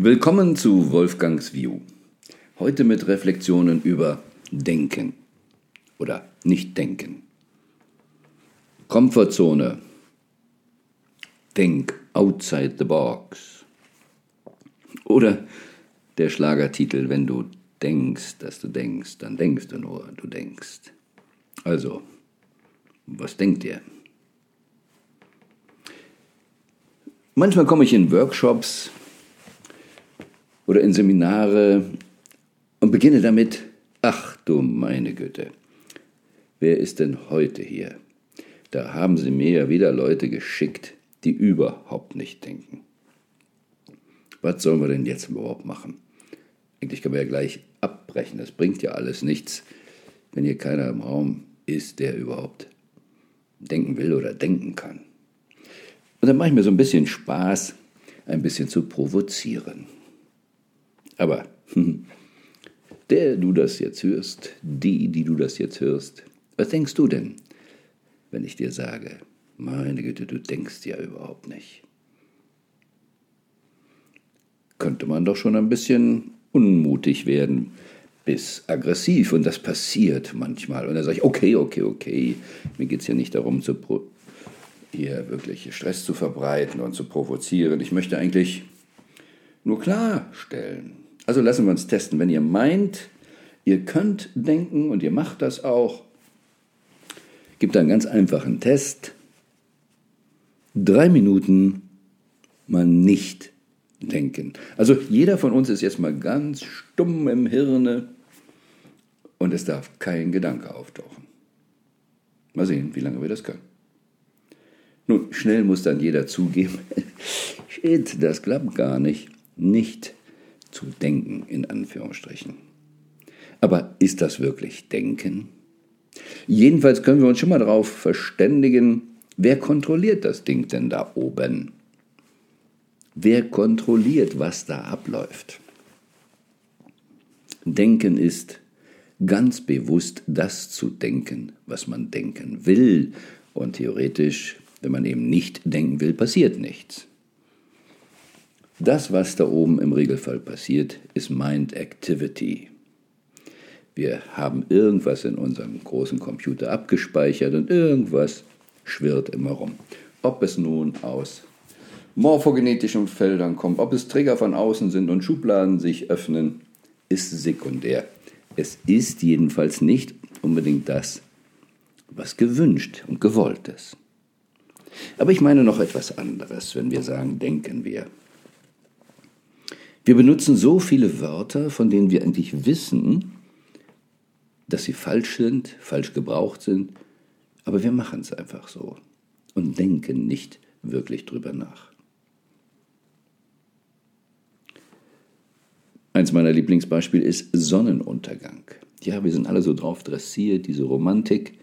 Willkommen zu Wolfgangs View. Heute mit Reflexionen über Denken oder Nicht-Denken. Komfortzone. Denk outside the box. Oder der Schlagertitel, wenn du denkst, dass du denkst, dann denkst du nur, du denkst. Also, was denkt ihr? Manchmal komme ich in Workshops oder in Seminare und beginne damit, ach du meine Güte, wer ist denn heute hier? Da haben sie mir ja wieder Leute geschickt, die überhaupt nicht denken. Was sollen wir denn jetzt überhaupt machen? Eigentlich können wir ja gleich abbrechen, das bringt ja alles nichts, wenn hier keiner im Raum ist, der überhaupt denken will oder denken kann. Und dann mache ich mir so ein bisschen Spaß, ein bisschen zu provozieren. Aber der du das jetzt hörst, die, die du das jetzt hörst, was denkst du denn, wenn ich dir sage, meine Güte, du denkst ja überhaupt nicht? Könnte man doch schon ein bisschen unmutig werden, bis aggressiv und das passiert manchmal. Und dann sage ich, okay, okay, okay, mir geht es ja nicht darum, zu hier wirklich Stress zu verbreiten und zu provozieren. Ich möchte eigentlich nur klarstellen, also lassen wir uns testen. Wenn ihr meint, ihr könnt denken und ihr macht das auch, gibt einen ganz einfachen Test. Drei Minuten mal nicht denken. Also jeder von uns ist jetzt mal ganz stumm im Hirne und es darf kein Gedanke auftauchen. Mal sehen, wie lange wir das können. Nun, schnell muss dann jeder zugeben, shit, das klappt gar nicht. Nicht zu denken, in Anführungsstrichen. Aber ist das wirklich Denken? Jedenfalls können wir uns schon mal darauf verständigen, wer kontrolliert das Ding denn da oben? Wer kontrolliert, was da abläuft? Denken ist ganz bewusst das zu denken, was man denken will. Und theoretisch, wenn man eben nicht denken will, passiert nichts. Das, was da oben im Regelfall passiert, ist Mind Activity. Wir haben irgendwas in unserem großen Computer abgespeichert und irgendwas schwirrt immer rum. Ob es nun aus morphogenetischen Feldern kommt, ob es Trigger von außen sind und Schubladen sich öffnen, ist sekundär. Es ist jedenfalls nicht unbedingt das, was gewünscht und gewollt ist. Aber ich meine noch etwas anderes, wenn wir sagen, denken wir. Wir benutzen so viele Wörter, von denen wir eigentlich wissen, dass sie falsch sind, falsch gebraucht sind, aber wir machen es einfach so und denken nicht wirklich drüber nach. Eins meiner Lieblingsbeispiele ist Sonnenuntergang. Ja, wir sind alle so drauf dressiert, diese Romantik.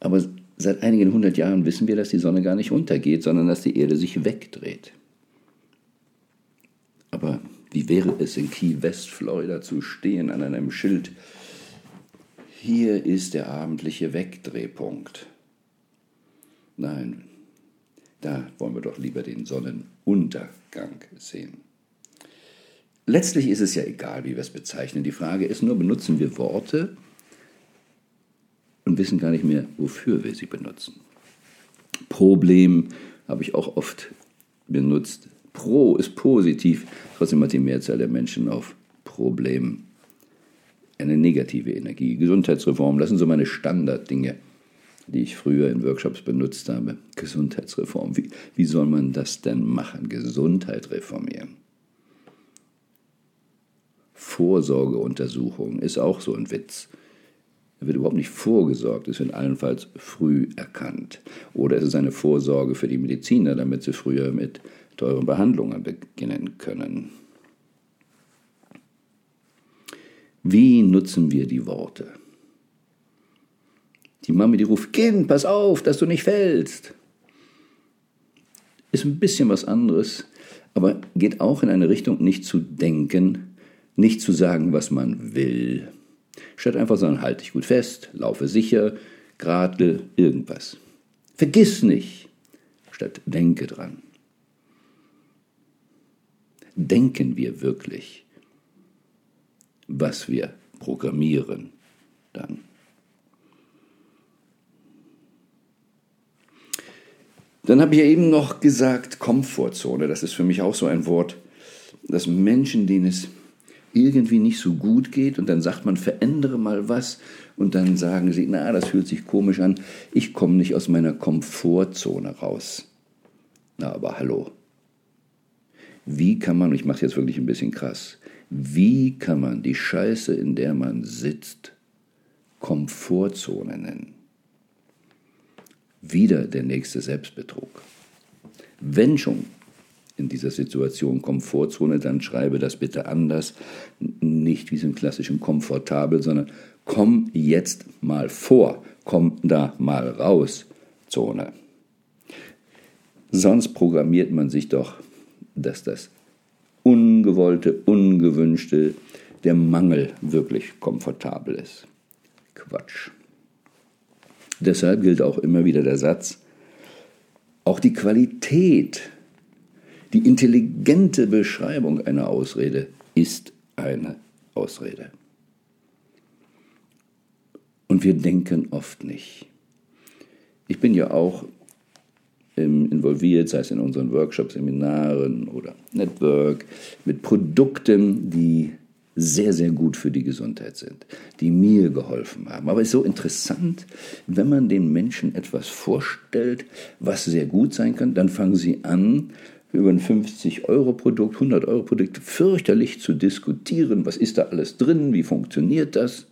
Aber seit einigen hundert Jahren wissen wir, dass die Sonne gar nicht untergeht, sondern dass die Erde sich wegdreht. Aber wie wäre es in Key West, Florida, zu stehen an einem Schild? Hier ist der abendliche Wegdrehpunkt. Nein, da wollen wir doch lieber den Sonnenuntergang sehen. Letztlich ist es ja egal, wie wir es bezeichnen. Die Frage ist nur, benutzen wir Worte und wissen gar nicht mehr, wofür wir sie benutzen. Problem habe ich auch oft benutzt. Pro ist positiv, trotzdem hat die Mehrzahl der Menschen auf Problem eine negative Energie. Gesundheitsreform, das sind so meine Standarddinge, die ich früher in Workshops benutzt habe. Gesundheitsreform, wie, wie soll man das denn machen? Gesundheit reformieren. Vorsorgeuntersuchung ist auch so ein Witz. Da wird überhaupt nicht vorgesorgt, es wird allenfalls früh erkannt. Oder es ist eine Vorsorge für die Mediziner, damit sie früher mit teuren Behandlungen beginnen können. Wie nutzen wir die Worte? Die Mami, die ruft, Kind, pass auf, dass du nicht fällst. Ist ein bisschen was anderes, aber geht auch in eine Richtung, nicht zu denken, nicht zu sagen, was man will. Statt einfach sagen, halte dich gut fest, laufe sicher, gradle, irgendwas. Vergiss nicht, statt denke dran. Denken wir wirklich, was wir programmieren dann? Dann habe ich ja eben noch gesagt, Komfortzone. Das ist für mich auch so ein Wort, dass Menschen, denen es irgendwie nicht so gut geht und dann sagt man, verändere mal was und dann sagen sie, na, das fühlt sich komisch an, ich komme nicht aus meiner Komfortzone raus. Na, aber hallo. Wie kann man, ich mache jetzt wirklich ein bisschen krass, wie kann man die Scheiße, in der man sitzt, Komfortzone nennen? Wieder der nächste Selbstbetrug. Wenn schon in dieser Situation Komfortzone, dann schreibe das bitte anders. Nicht wie so im klassischen komfortabel, sondern komm jetzt mal vor, komm da mal raus, Zone. Sonst programmiert man sich doch, dass das Ungewollte, Ungewünschte, der Mangel wirklich komfortabel ist. Quatsch. Deshalb gilt auch immer wieder der Satz, auch die Qualität die intelligente Beschreibung einer Ausrede ist eine Ausrede. Und wir denken oft nicht. Ich bin ja auch involviert, sei es in unseren Workshops, Seminaren oder Network, mit Produkten, die sehr, sehr gut für die Gesundheit sind, die mir geholfen haben. Aber es ist so interessant, wenn man den Menschen etwas vorstellt, was sehr gut sein kann, dann fangen sie an, über ein 50-Euro-Produkt, 100-Euro-Produkt fürchterlich zu diskutieren. Was ist da alles drin? Wie funktioniert das?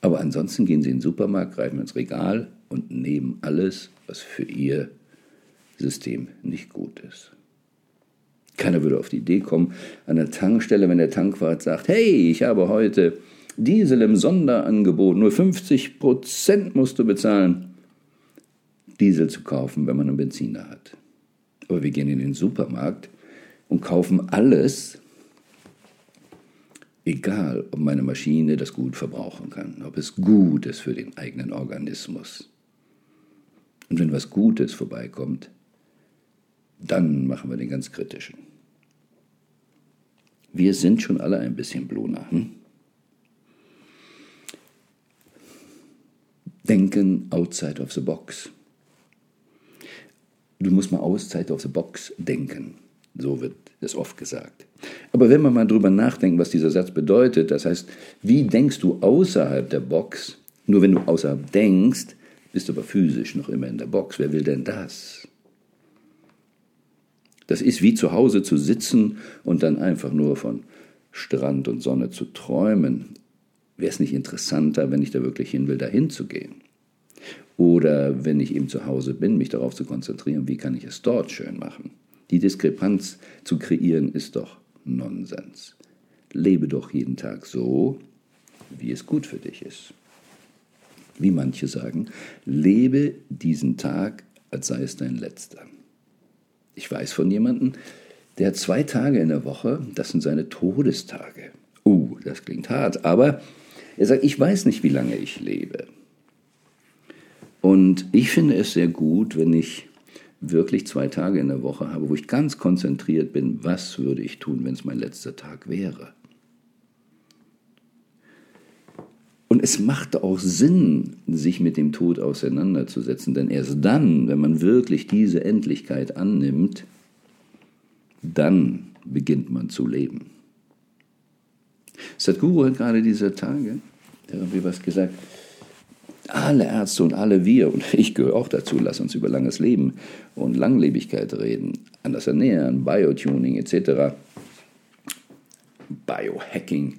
Aber ansonsten gehen Sie in den Supermarkt, greifen ins Regal und nehmen alles, was für Ihr System nicht gut ist. Keiner würde auf die Idee kommen, an der Tankstelle, wenn der Tankwart sagt, hey, ich habe heute Diesel im Sonderangebot, nur 50 Prozent musst du bezahlen, Diesel zu kaufen, wenn man einen Benziner hat. Aber wir gehen in den Supermarkt und kaufen alles, egal ob meine Maschine das gut verbrauchen kann, ob es gut ist für den eigenen Organismus. Und wenn was Gutes vorbeikommt, dann machen wir den ganz kritischen. Wir sind schon alle ein bisschen Bluna. Hm? Denken outside of the box. Du musst mal outside of the box denken. So wird es oft gesagt. Aber wenn man mal drüber nachdenkt, was dieser Satz bedeutet, das heißt, wie denkst du außerhalb der Box? Nur wenn du außerhalb denkst, bist du aber physisch noch immer in der Box. Wer will denn das? Das ist wie zu Hause zu sitzen und dann einfach nur von Strand und Sonne zu träumen. Wäre es nicht interessanter, wenn ich da wirklich hin will, dahin zu gehen? Oder wenn ich eben zu Hause bin, mich darauf zu konzentrieren, wie kann ich es dort schön machen. Die Diskrepanz zu kreieren ist doch Nonsens. Lebe doch jeden Tag so, wie es gut für dich ist. Wie manche sagen, lebe diesen Tag, als sei es dein letzter. Ich weiß von jemandem, der hat zwei Tage in der Woche, das sind seine Todestage. Uh, das klingt hart, aber er sagt, ich weiß nicht, wie lange ich lebe. Und ich finde es sehr gut, wenn ich wirklich zwei Tage in der Woche habe, wo ich ganz konzentriert bin, was würde ich tun, wenn es mein letzter Tag wäre. Und es macht auch Sinn, sich mit dem Tod auseinanderzusetzen, denn erst dann, wenn man wirklich diese Endlichkeit annimmt, dann beginnt man zu leben. Sadhguru hat gerade diese Tage irgendwie was gesagt, alle Ärzte und alle wir, und ich gehöre auch dazu, lass uns über langes Leben und Langlebigkeit reden, anders ernähren, Biotuning etc., Biohacking.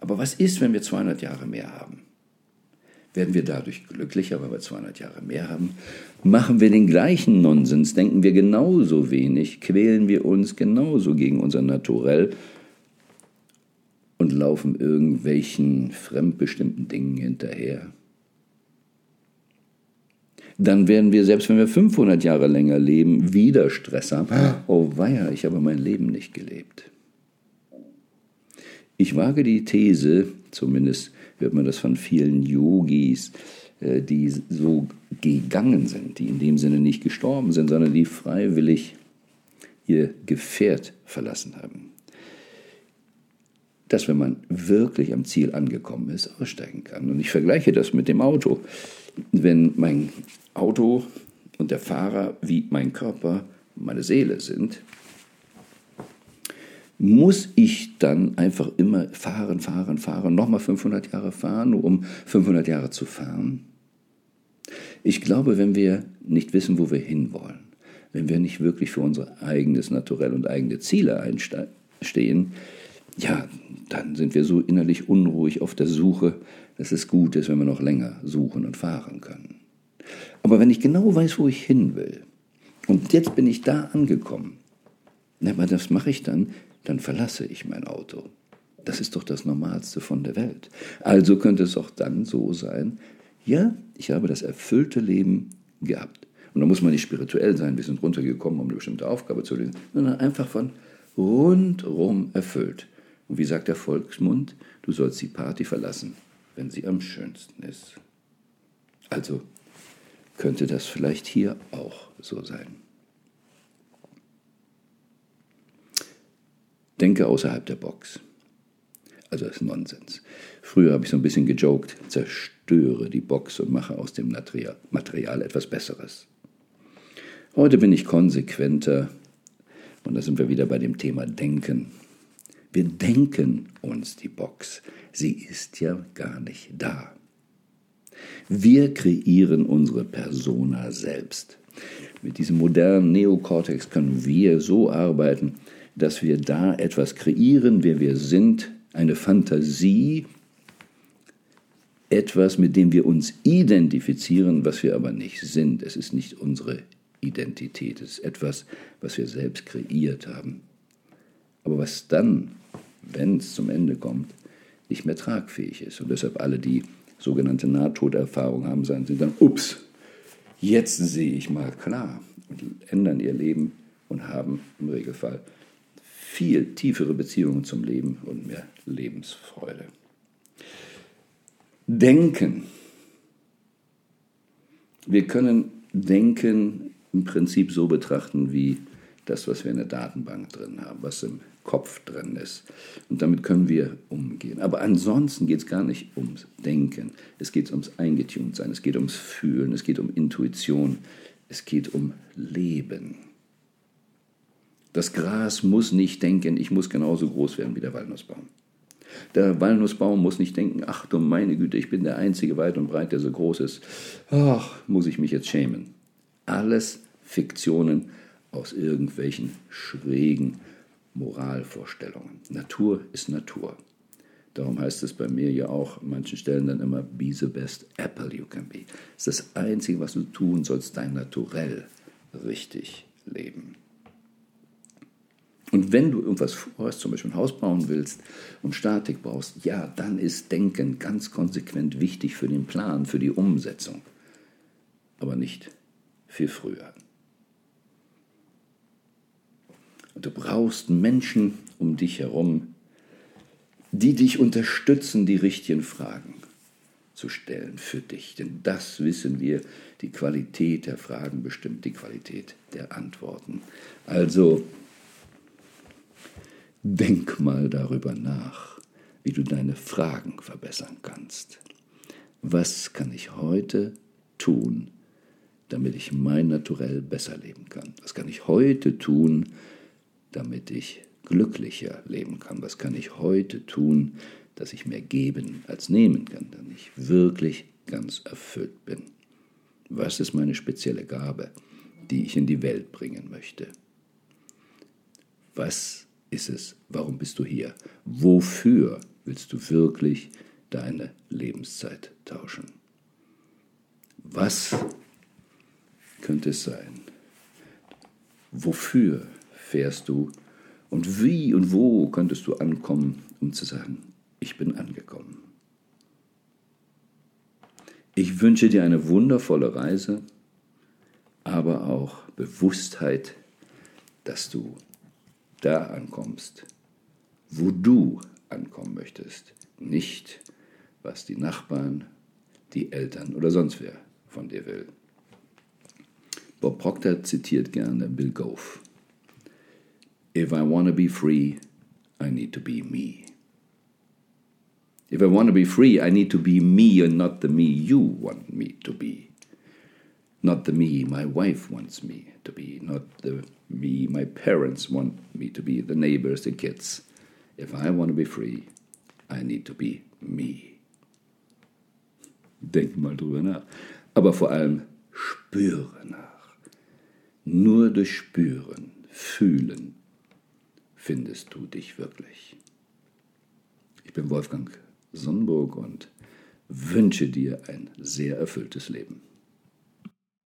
Aber was ist, wenn wir 200 Jahre mehr haben? Werden wir dadurch glücklicher, weil wir 200 Jahre mehr haben? Machen wir den gleichen Nonsens? Denken wir genauso wenig? Quälen wir uns genauso gegen unser Naturell? Und laufen irgendwelchen fremdbestimmten Dingen hinterher? Dann werden wir, selbst wenn wir 500 Jahre länger leben, wieder Stress haben. Oh weia, ich habe mein Leben nicht gelebt. Ich wage die These, zumindest hört man das von vielen Yogis, äh, die so gegangen sind, die in dem Sinne nicht gestorben sind, sondern die freiwillig ihr Gefährt verlassen haben. Dass, wenn man wirklich am Ziel angekommen ist, aussteigen kann. Und ich vergleiche das mit dem Auto. Wenn mein Auto und der Fahrer wie mein Körper, meine Seele sind, muss ich dann einfach immer fahren, fahren, fahren, nochmal 500 Jahre fahren, nur um 500 Jahre zu fahren? Ich glaube, wenn wir nicht wissen, wo wir hinwollen, wenn wir nicht wirklich für unser eigenes Naturell und eigene Ziele einstehen, ja, dann sind wir so innerlich unruhig auf der Suche, dass es gut ist, wenn wir noch länger suchen und fahren können. Aber wenn ich genau weiß, wo ich hin will, und jetzt bin ich da angekommen, aber das mache ich dann, dann verlasse ich mein Auto. Das ist doch das Normalste von der Welt. Also könnte es auch dann so sein, ja, ich habe das erfüllte Leben gehabt. Und da muss man nicht spirituell sein, wir sind runtergekommen, um eine bestimmte Aufgabe zu lösen, sondern einfach von rundrum erfüllt. Und wie sagt der Volksmund, du sollst die Party verlassen, wenn sie am schönsten ist. Also könnte das vielleicht hier auch so sein. Denke außerhalb der Box. Also das ist Nonsens. Früher habe ich so ein bisschen gejoked, zerstöre die Box und mache aus dem Material, etwas Besseres. Heute bin ich konsequenter und da sind wir wieder bei dem Thema Denken. Wir denken uns die Box. Sie ist ja gar nicht da. Wir kreieren unsere Persona selbst. Mit diesem modernen Neokortex können wir so arbeiten, dass wir da etwas kreieren, wer wir sind, eine Fantasie, etwas, mit dem wir uns identifizieren, was wir aber nicht sind. Es ist nicht unsere Identität, es ist etwas, was wir selbst kreiert haben. Aber was dann, wenn es zum Ende kommt, nicht mehr tragfähig ist. Und deshalb alle, die sogenannte Nahtoderfahrung haben, sagen sie dann, ups, jetzt sehe ich mal klar und ändern ihr Leben und haben im Regelfall viel tiefere Beziehungen zum Leben und mehr Lebensfreude. Denken. Wir können Denken im Prinzip so betrachten wie das, was wir in der Datenbank drin haben, was im Kopf drin ist. Und damit können wir umgehen. Aber ansonsten geht es gar nicht ums Denken. Es geht ums Eingetuned-Sein, es geht ums Fühlen, es geht um Intuition, es geht um Leben. Das Gras muss nicht denken, ich muss genauso groß werden wie der Walnussbaum. Der Walnussbaum muss nicht denken, ach du meine Güte, ich bin der einzige weit und breit, der so groß ist. Ach, muss ich mich jetzt schämen. Alles Fiktionen aus irgendwelchen schrägen Moralvorstellungen. Natur ist Natur. Darum heißt es bei mir ja auch an manchen Stellen dann immer, be the best apple you can be. Das ist das Einzige, was du tun sollst, dein Naturell richtig leben. Und wenn du irgendwas vorhast, zum Beispiel ein Haus bauen willst und Statik brauchst, ja, dann ist Denken ganz konsequent wichtig für den Plan, für die Umsetzung. Aber nicht viel früher. Und du brauchst Menschen um dich herum, die dich unterstützen, die richtigen Fragen zu stellen für dich. Denn das wissen wir, die Qualität der Fragen bestimmt die Qualität der Antworten. Also Denk mal darüber nach, wie du deine Fragen verbessern kannst. Was kann ich heute tun, damit ich mein Naturell besser leben kann? Was kann ich heute tun, damit ich glücklicher leben kann? Was kann ich heute tun, dass ich mehr geben als nehmen kann, damit ich wirklich ganz erfüllt bin? Was ist meine spezielle Gabe, die ich in die Welt bringen möchte? Was ist es? Warum bist du hier? Wofür willst du wirklich deine Lebenszeit tauschen? Was könnte es sein? Wofür fährst du und wie und wo könntest du ankommen, um zu sagen, ich bin angekommen? Ich wünsche dir eine wundervolle Reise, aber auch Bewusstheit, dass du da ankommst, wo du ankommen möchtest, nicht was die Nachbarn, die Eltern oder sonst wer von dir will. Bob Proctor zitiert gerne Bill Gove. If I want to be free, I need to be me. If I want to be free, I need to be me and not the me you want me to be. Not the me my wife wants me to be, not the me my parents want me to be, the neighbors, the kids. If I want to be free, I need to be me. Denk mal drüber nach. Aber vor allem spüre nach. Nur durch Spüren, Fühlen findest du dich wirklich. Ich bin Wolfgang Sonnenburg und wünsche dir ein sehr erfülltes Leben.